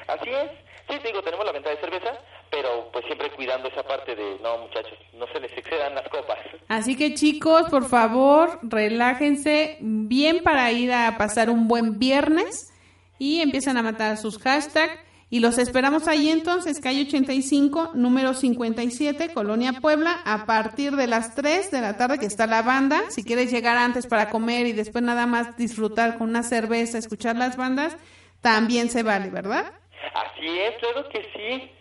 Speaker 6: así es. Sí, te digo, tenemos la venta de cerveza, pero pues siempre cuidando esa parte de, no muchachos, no se les excedan las copas.
Speaker 1: Así que chicos, por favor, relájense bien para ir a pasar un buen viernes y empiezan a matar sus hashtags. Y los esperamos ahí entonces, calle 85, número 57, Colonia Puebla, a partir de las 3 de la tarde que está la banda. Si quieres llegar antes para comer y después nada más disfrutar con una cerveza, escuchar las bandas, también se vale, ¿verdad?
Speaker 6: Así es, claro que sí.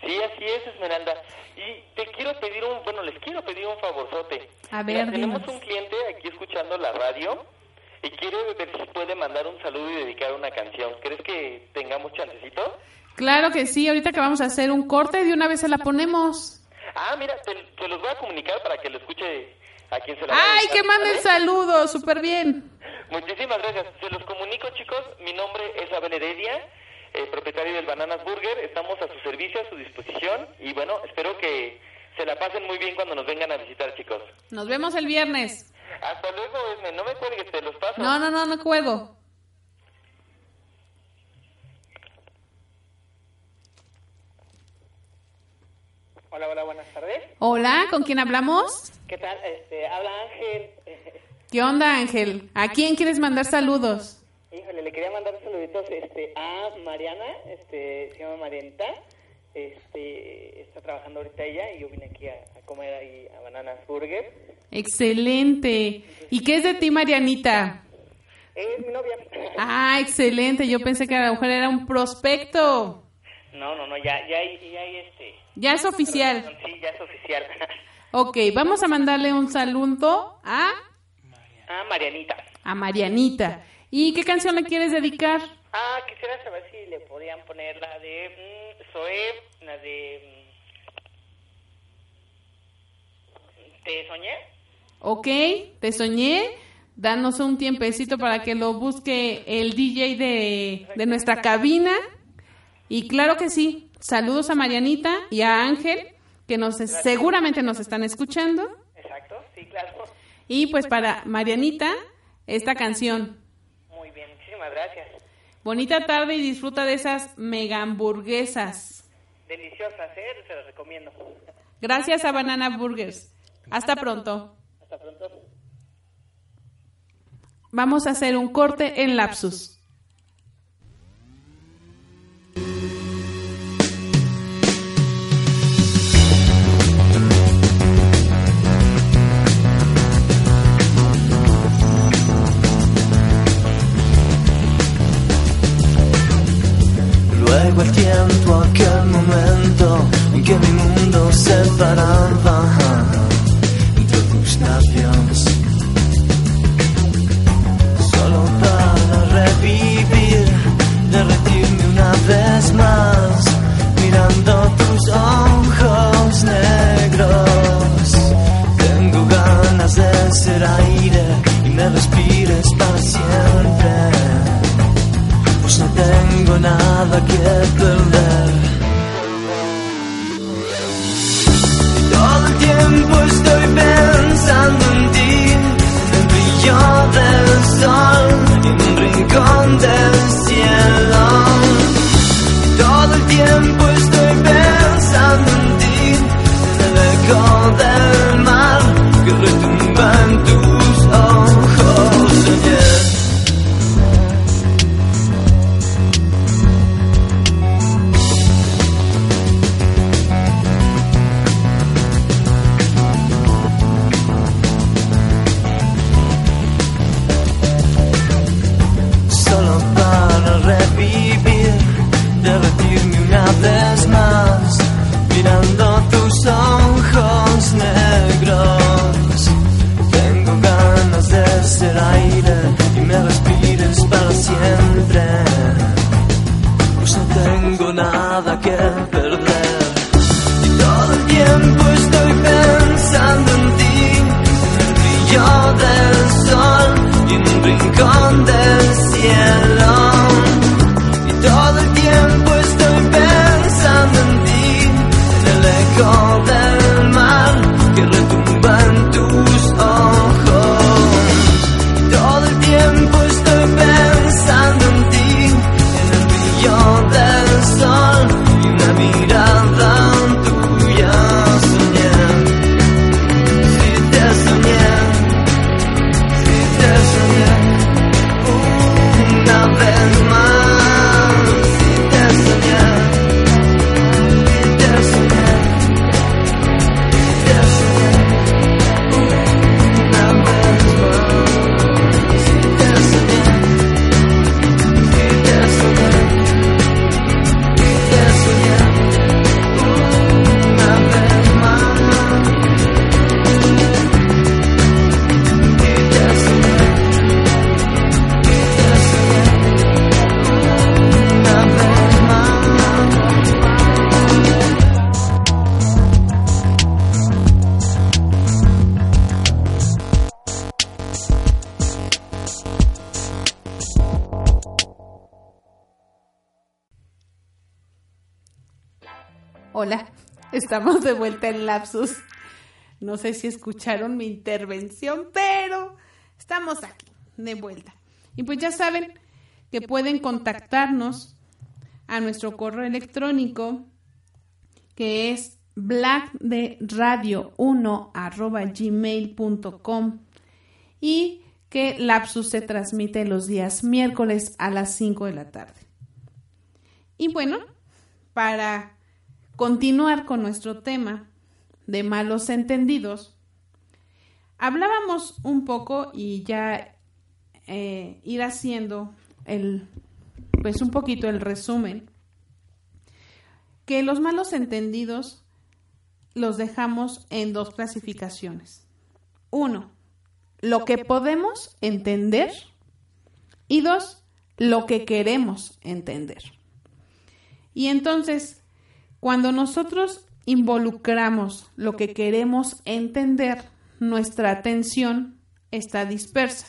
Speaker 6: Sí, así es, Esmeralda. Y te quiero pedir un, bueno, les quiero pedir un favorzote.
Speaker 1: A
Speaker 6: Mira,
Speaker 1: ver,
Speaker 6: tenemos
Speaker 1: dinos.
Speaker 6: un cliente aquí escuchando la radio y quiere ver si puede mandar un saludo y dedicar una canción. ¿Crees que tengamos chancecito?
Speaker 1: Claro que sí, ahorita que vamos a hacer un corte, de una vez se la ponemos.
Speaker 6: Ah, mira, te, te los voy a comunicar para que lo escuche a quien se la
Speaker 1: ¡Ay, que manden saludos! ¡Súper bien!
Speaker 6: Muchísimas gracias. Se los comunico, chicos. Mi nombre es Abel Heredia, eh, propietario del Bananas Burger. Estamos a su servicio, a su disposición. Y bueno, espero que se la pasen muy bien cuando nos vengan a visitar, chicos.
Speaker 1: Nos vemos el viernes.
Speaker 6: Hasta luego, Esme. No me cuelgues, te los paso.
Speaker 1: No, no, no, no juego.
Speaker 7: Hola, hola, buenas tardes.
Speaker 1: Hola, ¿con quién hablamos?
Speaker 7: ¿Qué tal? Este, habla Ángel. [LAUGHS]
Speaker 1: ¿Qué onda, Ángel? ¿A quién quieres mandar saludos?
Speaker 7: Híjole, le quería mandar saluditos este, a Mariana, este, se llama Marianita. Este, está trabajando ahorita ella y yo vine aquí a, a comer ahí a Bananas Burger.
Speaker 1: Excelente. ¿Y qué es de ti, Marianita?
Speaker 7: Es mi novia.
Speaker 1: Ah, excelente. Yo pensé que a lo mejor era un prospecto.
Speaker 7: No, no, no, ya, ya ya este.
Speaker 1: Ya es oficial.
Speaker 7: Sí, ya es oficial.
Speaker 1: Ok, vamos a mandarle un saludo a...
Speaker 7: a Marianita.
Speaker 1: a Marianita. ¿Y qué canción le quieres dedicar?
Speaker 7: Ah, quisiera saber si le podían poner la de mm, Zoé, la de mm, Te soñé.
Speaker 1: Ok, te soñé. Danos un tiempecito para que lo busque el DJ de, de nuestra cabina. Y claro que sí, saludos a Marianita y a Ángel, que nos seguramente nos están escuchando.
Speaker 7: Exacto, sí, claro.
Speaker 1: Y pues para Marianita, esta canción.
Speaker 7: Muy bien, muchísimas gracias.
Speaker 1: Bonita tarde y disfruta de esas mega hamburguesas.
Speaker 7: Deliciosas, ¿eh? Se las recomiendo.
Speaker 1: Gracias a Banana Burgers. Hasta pronto. Vamos a hacer un corte en lapsus.
Speaker 3: Luego el tiempo, aquel momento en que mi mundo se paraba derretirme una vez más, mirando tus ojos negros. Tengo ganas de ser aire y me respires para siempre pues no tengo nada que perder. Todo el tiempo estoy pensando en ti, en el brillo del sol y en un rincón del cielo.
Speaker 1: Estamos de vuelta en Lapsus. No sé si escucharon mi intervención, pero estamos aquí, de vuelta. Y pues ya saben que pueden contactarnos a nuestro correo electrónico que es blackderadio1 arroba gmail.com y que Lapsus se transmite los días miércoles a las 5 de la tarde. Y bueno, para continuar con nuestro tema de malos entendidos, hablábamos un poco y ya eh, ir haciendo el, pues un poquito el resumen, que los malos entendidos los dejamos en dos clasificaciones. Uno, lo que podemos entender y dos, lo que queremos entender. Y entonces, cuando nosotros involucramos lo que queremos entender, nuestra atención está dispersa.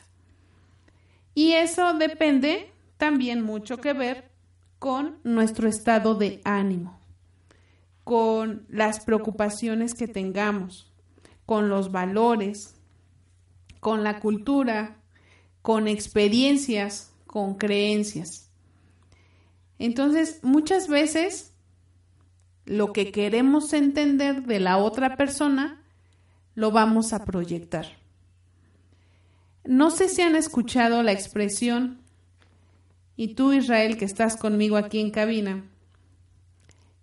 Speaker 1: Y eso depende también mucho que ver con nuestro estado de ánimo, con las preocupaciones que tengamos, con los valores, con la cultura, con experiencias, con creencias. Entonces, muchas veces lo que queremos entender de la otra persona lo vamos a proyectar. No sé si han escuchado la expresión, y tú Israel que estás conmigo aquí en cabina,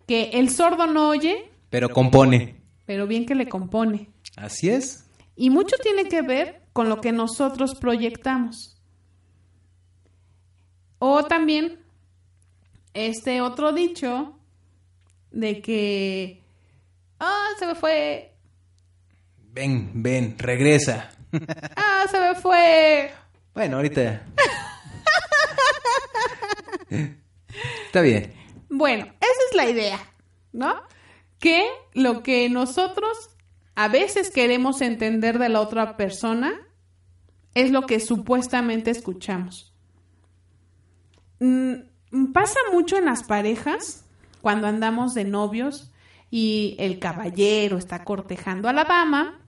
Speaker 1: que el sordo no oye,
Speaker 2: Pero compone.
Speaker 1: pero bien que le compone.
Speaker 2: Así es.
Speaker 1: Y mucho tiene que ver con lo que nosotros proyectamos. O también este otro dicho de que, ah, se me fue,
Speaker 2: Ven, ven, regresa. [LAUGHS]
Speaker 1: ah, se me fue.
Speaker 2: Bueno, ahorita. Está bien.
Speaker 1: Bueno, esa es la idea, ¿no? Que lo que nosotros a veces queremos entender de la otra persona es lo que supuestamente escuchamos. Mm, pasa mucho en las parejas cuando andamos de novios y el caballero está cortejando a la dama,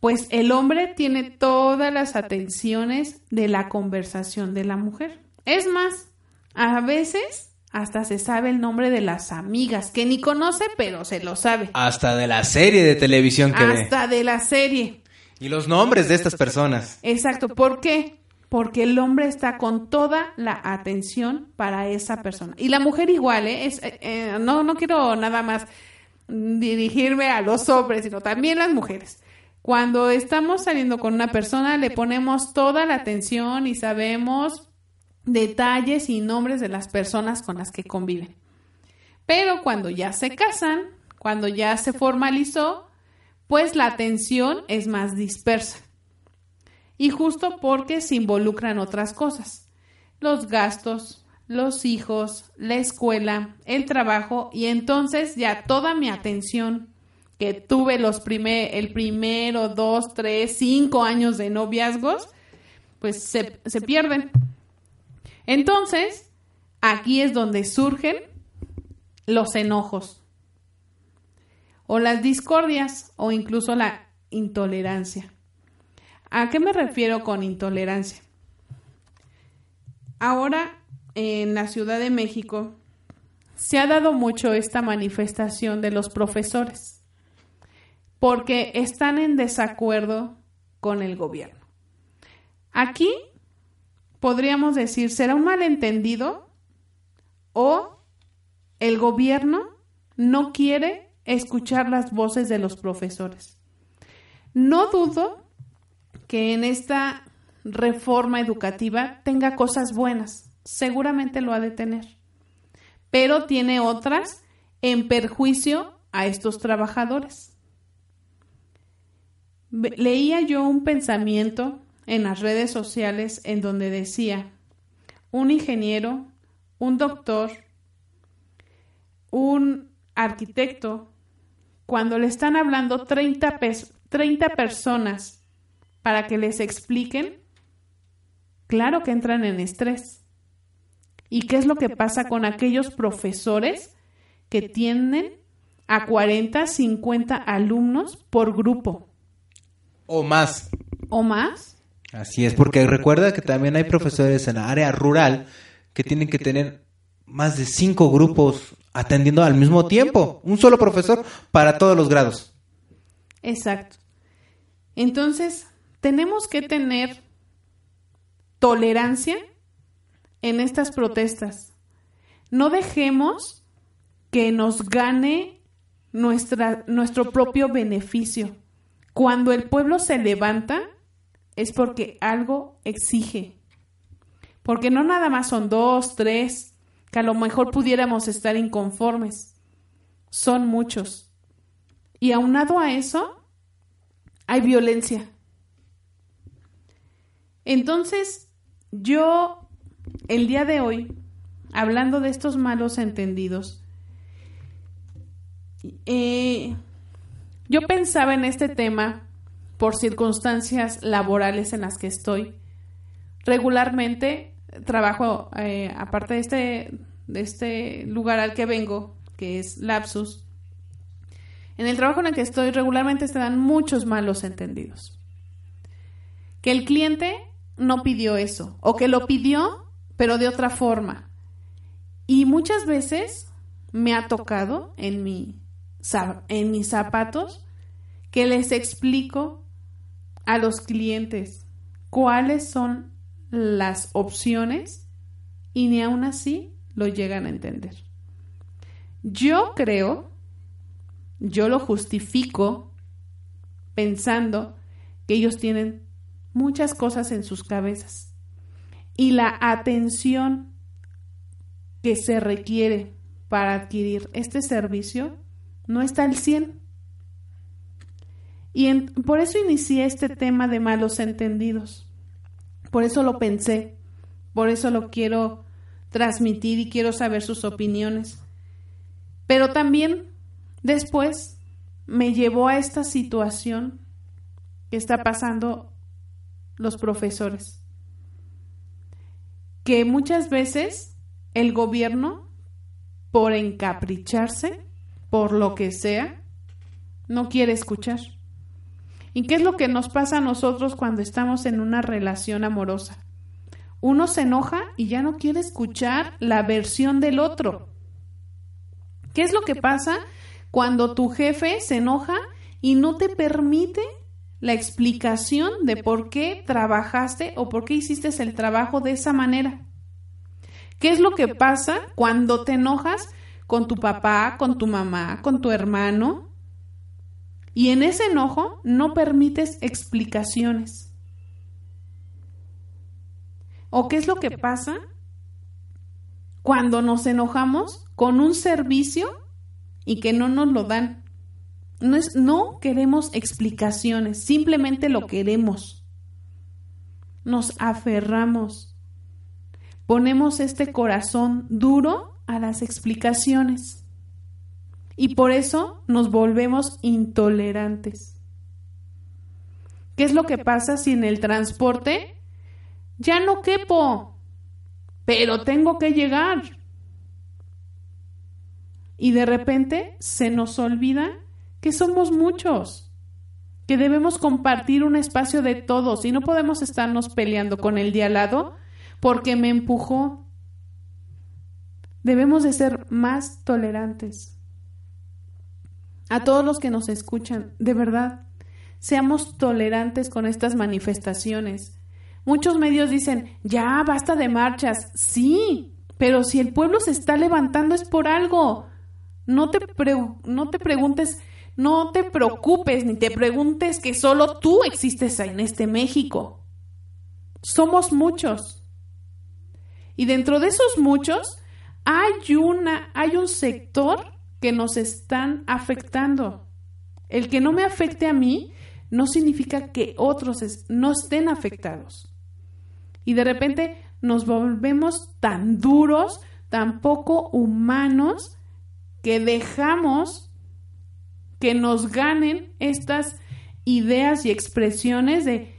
Speaker 1: pues el hombre tiene todas las atenciones de la conversación de la mujer. Es más, a veces hasta se sabe el nombre de las amigas, que ni conoce, pero se lo sabe.
Speaker 2: Hasta de la serie de televisión que ve.
Speaker 1: Hasta de la serie.
Speaker 2: Y los nombres de estas personas.
Speaker 1: Exacto. ¿Por qué? Porque el hombre está con toda la atención para esa persona. Y la mujer igual, ¿eh? Es, eh, eh, no, no quiero nada más dirigirme a los hombres, sino también las mujeres. Cuando estamos saliendo con una persona, le ponemos toda la atención y sabemos detalles y nombres de las personas con las que conviven. Pero cuando ya se casan, cuando ya se formalizó, pues la atención es más dispersa. Y justo porque se involucran otras cosas. Los gastos, los hijos, la escuela, el trabajo y entonces ya toda mi atención que tuve los primer, el primero, dos, tres, cinco años de noviazgos, pues se, se pierden. Entonces, aquí es donde surgen los enojos o las discordias o incluso la intolerancia. ¿A qué me refiero con intolerancia? Ahora en la Ciudad de México se ha dado mucho esta manifestación de los profesores porque están en desacuerdo con el gobierno. Aquí podríamos decir, ¿será un malentendido o el gobierno no quiere escuchar las voces de los profesores? No dudo que en esta reforma educativa tenga cosas buenas, seguramente lo ha de tener, pero tiene otras en perjuicio a estos trabajadores. Leía yo un pensamiento en las redes sociales en donde decía, un ingeniero, un doctor, un arquitecto, cuando le están hablando 30, 30 personas para que les expliquen, claro que entran en estrés. ¿Y qué es lo que pasa con aquellos profesores que tienen a 40, 50 alumnos por grupo?
Speaker 2: O más.
Speaker 1: ¿O más?
Speaker 2: Así es, porque recuerda que también hay profesores en la área rural que tienen que tener más de cinco grupos atendiendo al mismo tiempo. Un solo profesor para todos los grados.
Speaker 1: Exacto. Entonces, tenemos que tener tolerancia en estas protestas. No dejemos que nos gane nuestra, nuestro propio beneficio. Cuando el pueblo se levanta es porque algo exige. Porque no nada más son dos, tres, que a lo mejor pudiéramos estar inconformes. Son muchos. Y aunado a eso, hay violencia. Entonces, yo, el día de hoy, hablando de estos malos entendidos, eh, yo pensaba en este tema por circunstancias laborales en las que estoy. Regularmente trabajo, eh, aparte de este, de este lugar al que vengo, que es Lapsus, en el trabajo en el que estoy regularmente se dan muchos malos entendidos. Que el cliente no pidió eso, o que lo pidió, pero de otra forma. Y muchas veces me ha tocado en, mi, en mis zapatos que les explico a los clientes cuáles son las opciones y ni aún así lo llegan a entender. Yo creo, yo lo justifico pensando que ellos tienen muchas cosas en sus cabezas y la atención que se requiere para adquirir este servicio no está al 100. Y por eso inicié este tema de malos entendidos. Por eso lo pensé. Por eso lo quiero transmitir y quiero saber sus opiniones. Pero también después me llevó a esta situación que está pasando los profesores. Que muchas veces el gobierno, por encapricharse, por lo que sea, no quiere escuchar. ¿Y qué es lo que nos pasa a nosotros cuando estamos en una relación amorosa? Uno se enoja y ya no quiere escuchar la versión del otro. ¿Qué es lo que pasa cuando tu jefe se enoja y no te permite la explicación de por qué trabajaste o por qué hiciste el trabajo de esa manera? ¿Qué es lo que pasa cuando te enojas con tu papá, con tu mamá, con tu hermano? Y en ese enojo no permites explicaciones. ¿O qué es lo que pasa cuando nos enojamos con un servicio y que no nos lo dan? No, es, no queremos explicaciones, simplemente lo queremos. Nos aferramos. Ponemos este corazón duro a las explicaciones. Y por eso nos volvemos intolerantes. ¿Qué es lo que pasa si en el transporte ya no quepo, pero tengo que llegar? Y de repente se nos olvida que somos muchos, que debemos compartir un espacio de todos y no podemos estarnos peleando con el de al lado porque me empujó. Debemos de ser más tolerantes a todos los que nos escuchan, de verdad, seamos tolerantes con estas manifestaciones. Muchos medios dicen, ya, basta de marchas. Sí, pero si el pueblo se está levantando es por algo. No te, no te preguntes, no te preocupes, ni te preguntes que solo tú existes en este México. Somos muchos. Y dentro de esos muchos hay una, hay un sector que nos están afectando. El que no me afecte a mí no significa que otros no estén afectados. Y de repente nos volvemos tan duros, tan poco humanos, que dejamos que nos ganen estas ideas y expresiones de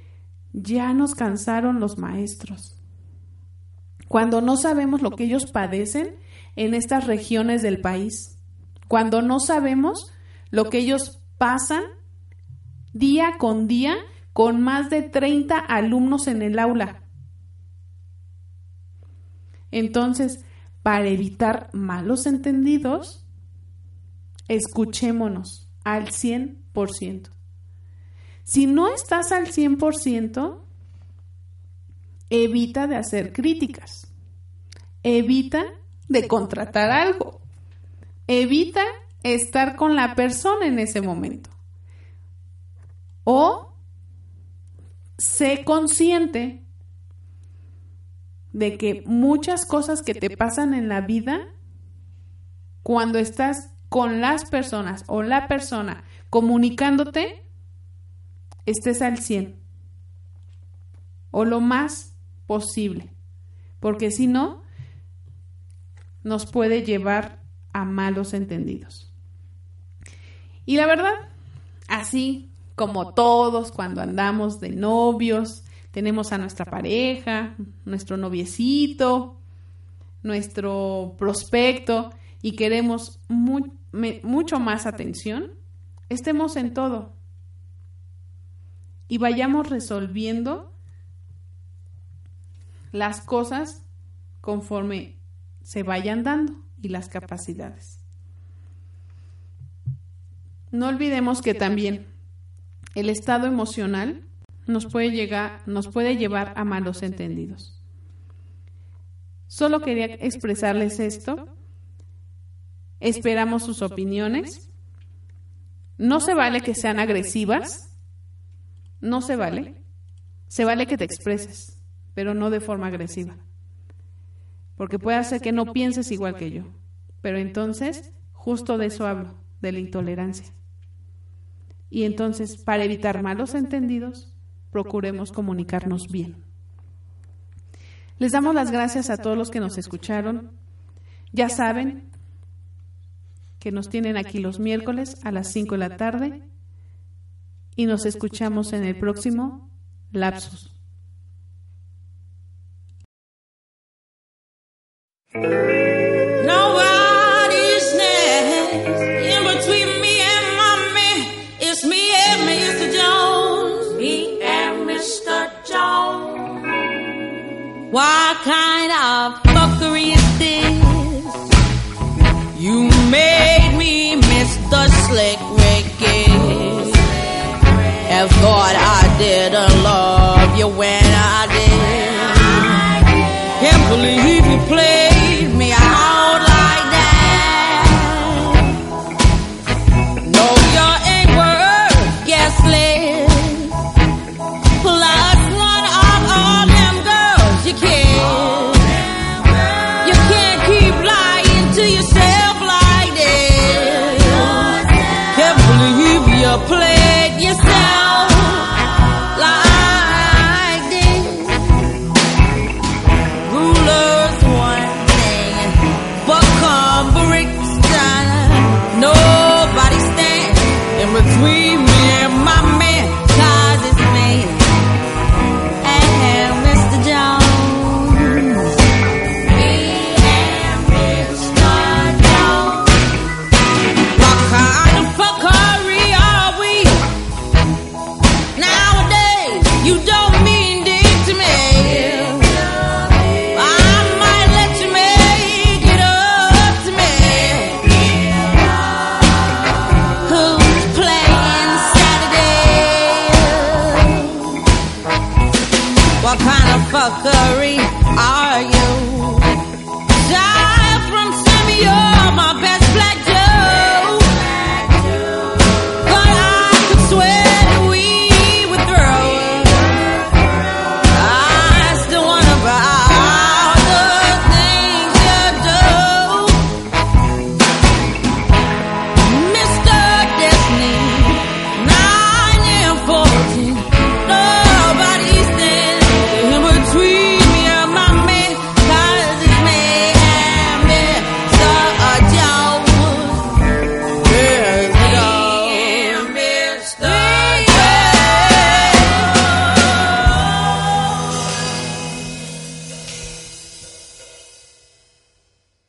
Speaker 1: ya nos cansaron los maestros. Cuando no sabemos lo que ellos padecen en estas regiones del país cuando no sabemos lo que ellos pasan día con día con más de 30 alumnos en el aula. Entonces, para evitar malos entendidos, escuchémonos al 100%. Si no estás al 100%, evita de hacer críticas. Evita de contratar algo. Evita estar con la persona en ese momento. O sé consciente de que muchas cosas que te pasan en la vida, cuando estás con las personas o la persona comunicándote, estés al 100. o lo más posible, porque si no, nos puede llevar a malos entendidos. Y la verdad, así como todos cuando andamos de novios, tenemos a nuestra pareja, nuestro noviecito, nuestro prospecto y queremos mucho más atención, estemos en todo y vayamos resolviendo las cosas conforme se vayan dando y las capacidades. No olvidemos que también el estado emocional nos puede llegar, nos puede llevar a malos entendidos. Solo quería expresarles esto. Esperamos sus opiniones. No se vale que sean agresivas. No se vale. Se vale que te expreses, pero no de forma agresiva. Porque puede hacer que no pienses igual que yo. Pero entonces, justo de eso hablo, de la intolerancia. Y entonces, para evitar malos entendidos, procuremos comunicarnos bien. Les damos las gracias a todos los que nos escucharon. Ya saben que nos tienen aquí los miércoles a las 5 de la tarde y nos escuchamos en el próximo Lapsus.
Speaker 8: Slick Ricky. And thought I did